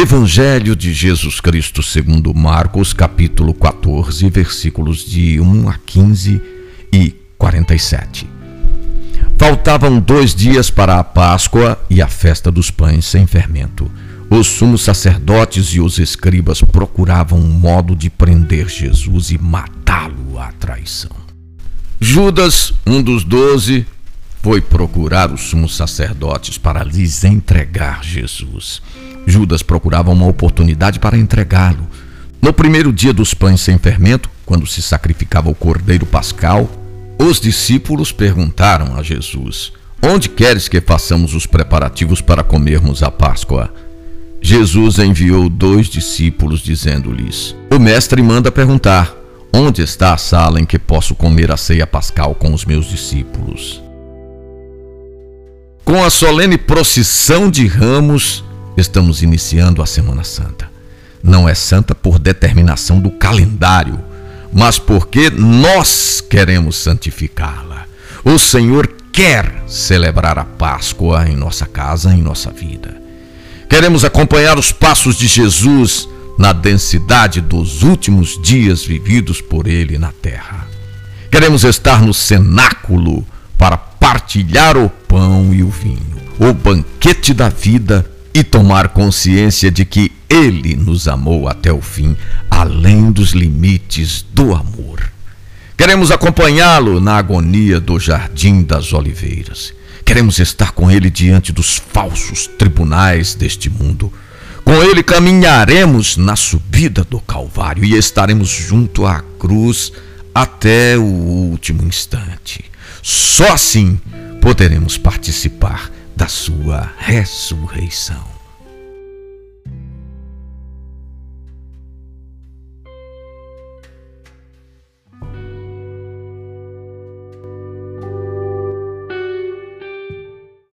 Evangelho de Jesus Cristo segundo Marcos, capítulo 14, versículos de 1 a 15 e 47. Faltavam dois dias para a Páscoa e a festa dos pães sem fermento. Os sumos sacerdotes e os escribas procuravam um modo de prender Jesus e matá-lo à traição. Judas, um dos doze, foi procurar os sumos sacerdotes para lhes entregar Jesus. Judas procurava uma oportunidade para entregá-lo. No primeiro dia dos pães sem fermento, quando se sacrificava o cordeiro pascal, os discípulos perguntaram a Jesus: Onde queres que façamos os preparativos para comermos a Páscoa? Jesus enviou dois discípulos, dizendo-lhes: O mestre manda perguntar: Onde está a sala em que posso comer a ceia pascal com os meus discípulos? Com a solene procissão de ramos, estamos iniciando a Semana Santa. Não é santa por determinação do calendário, mas porque nós queremos santificá-la. O Senhor quer celebrar a Páscoa em nossa casa, em nossa vida. Queremos acompanhar os passos de Jesus na densidade dos últimos dias vividos por Ele na terra. Queremos estar no cenáculo para partilhar o pão e o vinho, o banquete da vida e tomar consciência de que Ele nos amou até o fim, além dos limites do amor. Queremos acompanhá-lo na agonia do Jardim das Oliveiras. Queremos estar com Ele diante dos falsos tribunais deste mundo. Com Ele caminharemos na subida do Calvário e estaremos junto à cruz até o último instante. Só assim poderemos participar da sua ressurreição.